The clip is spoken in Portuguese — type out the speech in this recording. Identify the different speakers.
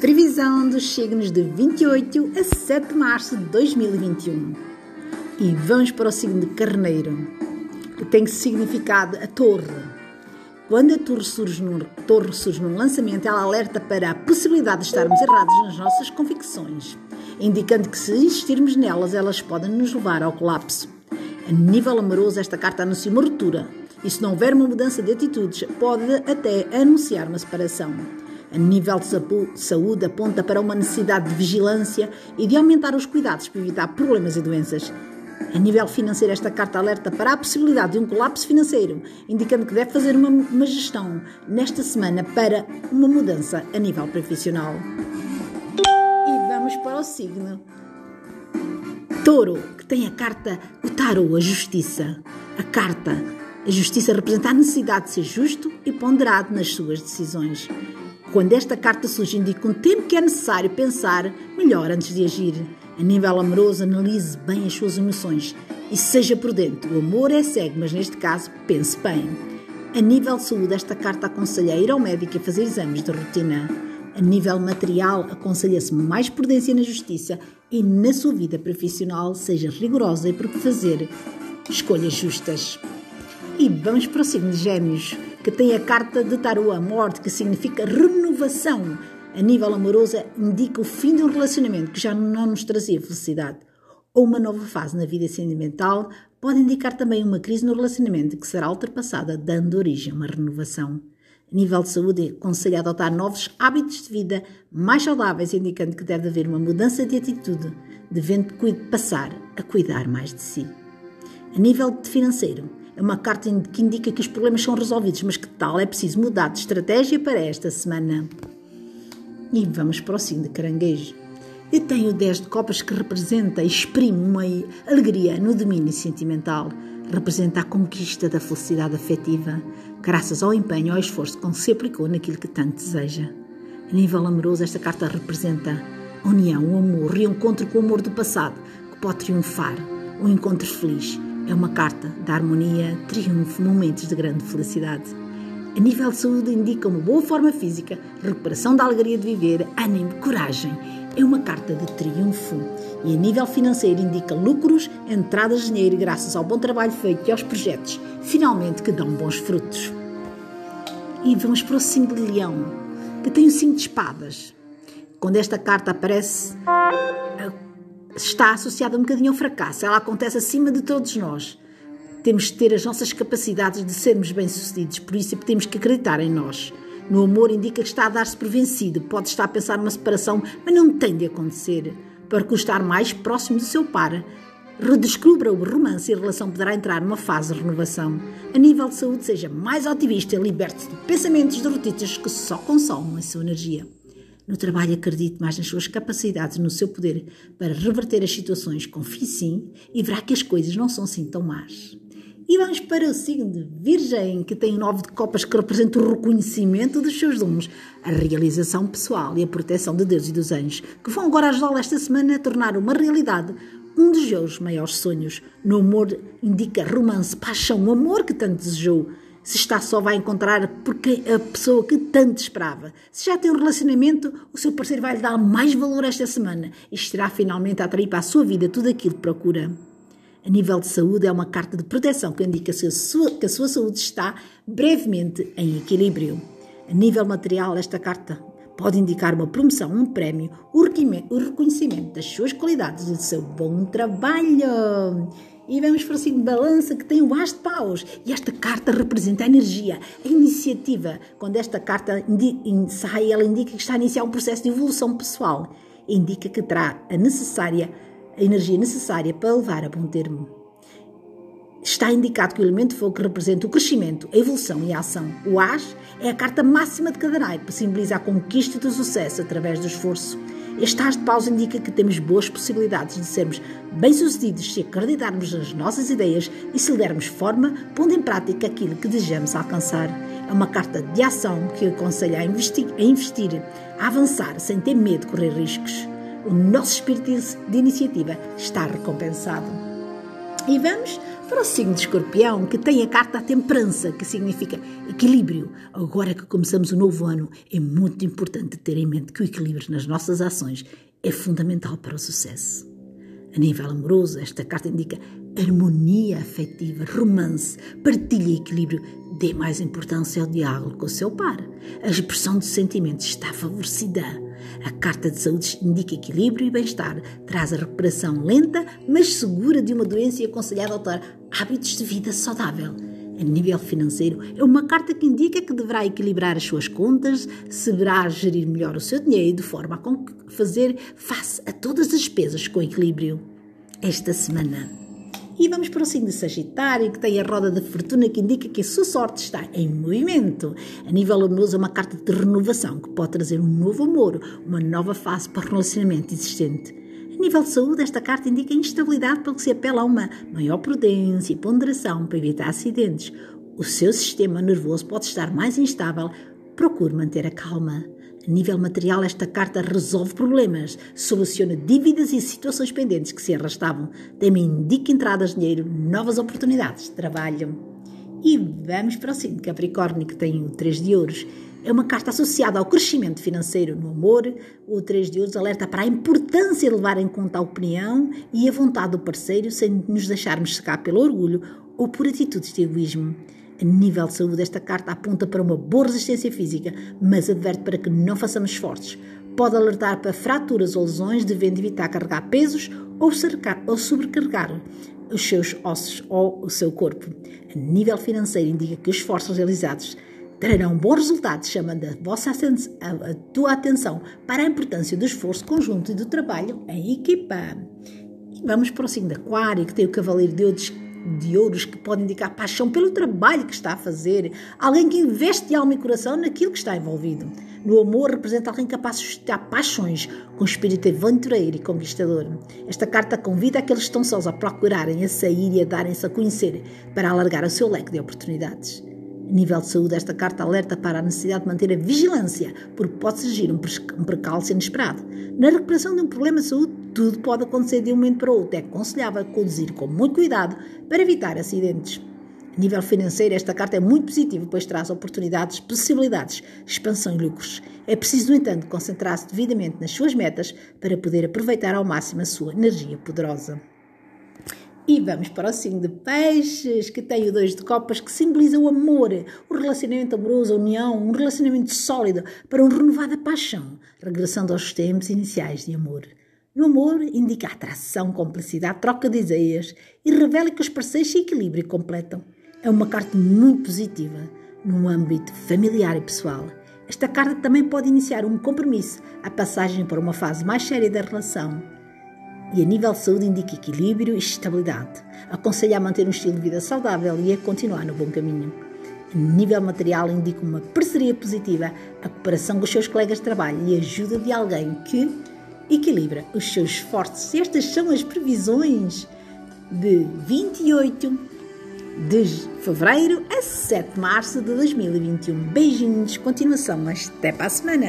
Speaker 1: Previsão dos signos de 28 a 7 de março de 2021. E vamos para o signo de Carneiro, que tem significado a torre. Quando a torre surge, num, torre surge num lançamento, ela alerta para a possibilidade de estarmos errados nas nossas convicções, indicando que se insistirmos nelas, elas podem nos levar ao colapso. A nível amoroso, esta carta anuncia uma ruptura, e se não houver uma mudança de atitudes, pode até anunciar uma separação a nível de saúde, aponta para uma necessidade de vigilância e de aumentar os cuidados para evitar problemas e doenças. A nível financeiro, esta carta alerta para a possibilidade de um colapso financeiro, indicando que deve fazer uma, uma gestão nesta semana para uma mudança a nível profissional. E vamos para o signo Touro, que tem a carta o Tarot, a Justiça. A carta, a Justiça representa a necessidade de ser justo e ponderado nas suas decisões. Quando esta carta surge, indica um tempo que é necessário pensar melhor antes de agir. A nível amoroso, analise bem as suas emoções e seja prudente. O amor é cego, mas neste caso, pense bem. A nível de saúde, esta carta aconselha a ir ao médico e fazer exames de rotina. A nível material, aconselha-se mais prudência na justiça e na sua vida profissional, seja rigorosa e por fazer escolhas justas. E vamos para o signo de Gêmeos que tem a carta de Tarot, a morte, que significa renovação. A nível amoroso, indica o fim de um relacionamento que já não nos trazia felicidade. Ou uma nova fase na vida sentimental pode indicar também uma crise no relacionamento que será ultrapassada, dando origem a uma renovação. A nível de saúde, aconselho a adotar novos hábitos de vida mais saudáveis, indicando que deve haver uma mudança de atitude, devendo passar a cuidar mais de si. A nível financeiro, é uma carta que indica que os problemas são resolvidos, mas que tal é preciso mudar de estratégia para esta semana. E vamos para o signo de caranguejo. Eu tenho 10 de copas que representa e exprime uma alegria no domínio sentimental. Representa a conquista da felicidade afetiva, graças ao empenho e ao esforço que se aplicou naquilo que tanto deseja. A nível amoroso, esta carta representa a união, o amor, o reencontro com o amor do passado, que pode triunfar, um encontro feliz é uma carta da harmonia, triunfo, momentos de grande felicidade. A nível de saúde, indica uma boa forma física, recuperação da alegria de viver, ânimo, coragem. É uma carta de triunfo. E a nível financeiro, indica lucros, entradas de dinheiro graças ao bom trabalho feito e aos projetos, finalmente que dão bons frutos. E vamos para o 5 de leão, que tem o 5 de espadas. Quando esta carta aparece, está associada um bocadinho ao fracasso. Ela acontece acima de todos nós. Temos de ter as nossas capacidades de sermos bem-sucedidos, por isso temos que acreditar em nós. No amor indica que está a dar-se por vencido, pode estar a pensar numa separação, mas não tem de acontecer. Para estar mais próximo do seu par, redescubra o romance e a relação poderá entrar numa fase de renovação. A nível de saúde, seja mais otimista e liberte-se de pensamentos derrotistas que só consomem a sua energia. No trabalho, acredite mais nas suas capacidades, no seu poder para reverter as situações. Confie sim e verá que as coisas não são assim tão más. E vamos para o signo de Virgem, que tem o nove de copas que representa o reconhecimento dos seus dons, a realização pessoal e a proteção de Deus e dos anjos, que vão agora ajudá-lo esta semana a tornar uma realidade um dos seus maiores sonhos. No amor indica romance, paixão, o amor que tanto desejou se está só, vai encontrar porque a pessoa que tanto esperava. Se já tem um relacionamento, o seu parceiro vai lhe dar mais valor esta semana e estará finalmente a atrair para a sua vida tudo aquilo que procura. A nível de saúde, é uma carta de proteção que indica que a sua, que a sua saúde está brevemente em equilíbrio. A nível material, esta carta pode indicar uma promoção, um prémio, o reconhecimento das suas qualidades e do seu bom trabalho. E vamos para o signo de balança que tem o as de paus. E esta carta representa a energia, a iniciativa. Quando esta carta sai, ela indica que está a iniciar um processo de evolução pessoal. Indica que terá a necessária, a energia necessária para levar a bom termo. Está indicado que o elemento fogo representa o crescimento, a evolução e a ação. O as é a carta máxima de cada naipe, simboliza a conquista do sucesso através do esforço. Este as de pausa indica que temos boas possibilidades de sermos bem-sucedidos se acreditarmos nas nossas ideias e se dermos forma, pondo em prática aquilo que desejamos alcançar. É uma carta de ação que aconselha a investir, a, investir, a avançar sem ter medo de correr riscos. O nosso espírito de iniciativa está recompensado. E vamos Para o signo de escorpião, que tem a carta da temperança, que significa equilíbrio. Agora que começamos o novo ano, é muito importante ter em mente que o equilíbrio nas nossas ações é fundamental para o sucesso. A nível amoroso, esta carta indica harmonia afetiva, romance, partilha e equilíbrio. Dê mais importância ao diálogo com o seu par. A expressão de sentimentos está favorecida. A carta de saúde indica equilíbrio e bem-estar, traz a recuperação lenta, mas segura de uma doença e aconselha a adotar hábitos de vida saudável. A nível financeiro, é uma carta que indica que deverá equilibrar as suas contas, saberá gerir melhor o seu dinheiro de forma a fazer face a todas as despesas com equilíbrio. Esta semana. E vamos para o signo de Sagitário, que tem a roda da fortuna que indica que a sua sorte está em movimento. A nível amoroso, é uma carta de renovação que pode trazer um novo amor, uma nova fase para o relacionamento existente. A nível de saúde, esta carta indica instabilidade pelo que se apela a uma maior prudência e ponderação para evitar acidentes. O seu sistema nervoso pode estar mais instável. Procure manter a calma. A nível material, esta carta resolve problemas, soluciona dívidas e situações pendentes que se arrastavam. Também indica entradas de dinheiro, novas oportunidades de trabalho. E vamos para o signo Capricórnio, que tem o 3 de ouros é uma carta associada ao crescimento financeiro no amor. O 3 de Ouros alerta para a importância de levar em conta a opinião e a vontade do parceiro sem nos deixarmos secar pelo orgulho ou por atitudes de egoísmo. A nível de saúde, esta carta aponta para uma boa resistência física, mas adverte para que não façamos esforços. Pode alertar para fraturas ou lesões, devendo evitar carregar pesos ou, cercar, ou sobrecarregar os seus ossos ou o seu corpo. A nível financeiro, indica que os esforços realizados trarão bons resultados, chamando a, vossa a, a tua atenção para a importância do esforço conjunto e do trabalho em equipa. E vamos para o signo de Aquário, que tem o Cavaleiro de Ouros, de ouros que pode indicar paixão pelo trabalho que está a fazer, alguém que investe alma e coração naquilo que está envolvido. No amor, representa alguém capaz de suscitar paixões, com espírito aventureiro e conquistador. Esta carta convida aqueles que estão sós a procurarem, a sair e a darem-se a conhecer, para alargar o seu leque de oportunidades. Nível de saúde, esta carta alerta para a necessidade de manter a vigilância, porque pode surgir um precalço inesperado. Na recuperação de um problema de saúde, tudo pode acontecer de um momento para outro. É aconselhável conduzir com muito cuidado para evitar acidentes. A nível financeiro, esta carta é muito positiva, pois traz oportunidades, possibilidades, expansão e lucros. É preciso, no entanto, concentrar-se devidamente nas suas metas para poder aproveitar ao máximo a sua energia poderosa. E vamos para o signo de peixes, que tem o dois de copas, que simboliza o amor, o relacionamento amoroso, a união, um relacionamento sólido para uma renovada paixão, regressando aos tempos iniciais de amor. No amor, indica atração, complicidade, troca de ideias e revela que os parceiros se equilibram e completam. É uma carta muito positiva no âmbito familiar e pessoal. Esta carta também pode iniciar um compromisso, a passagem para uma fase mais séria da relação e a nível de saúde indica equilíbrio e estabilidade. Aconselha a manter um estilo de vida saudável e a continuar no bom caminho. A nível material indica uma parceria positiva, a cooperação com os seus colegas de trabalho e a ajuda de alguém que equilibra os seus esforços. Estas são as previsões de 28 de fevereiro a 7 de março de 2021. Beijinhos, continuação, até para a semana.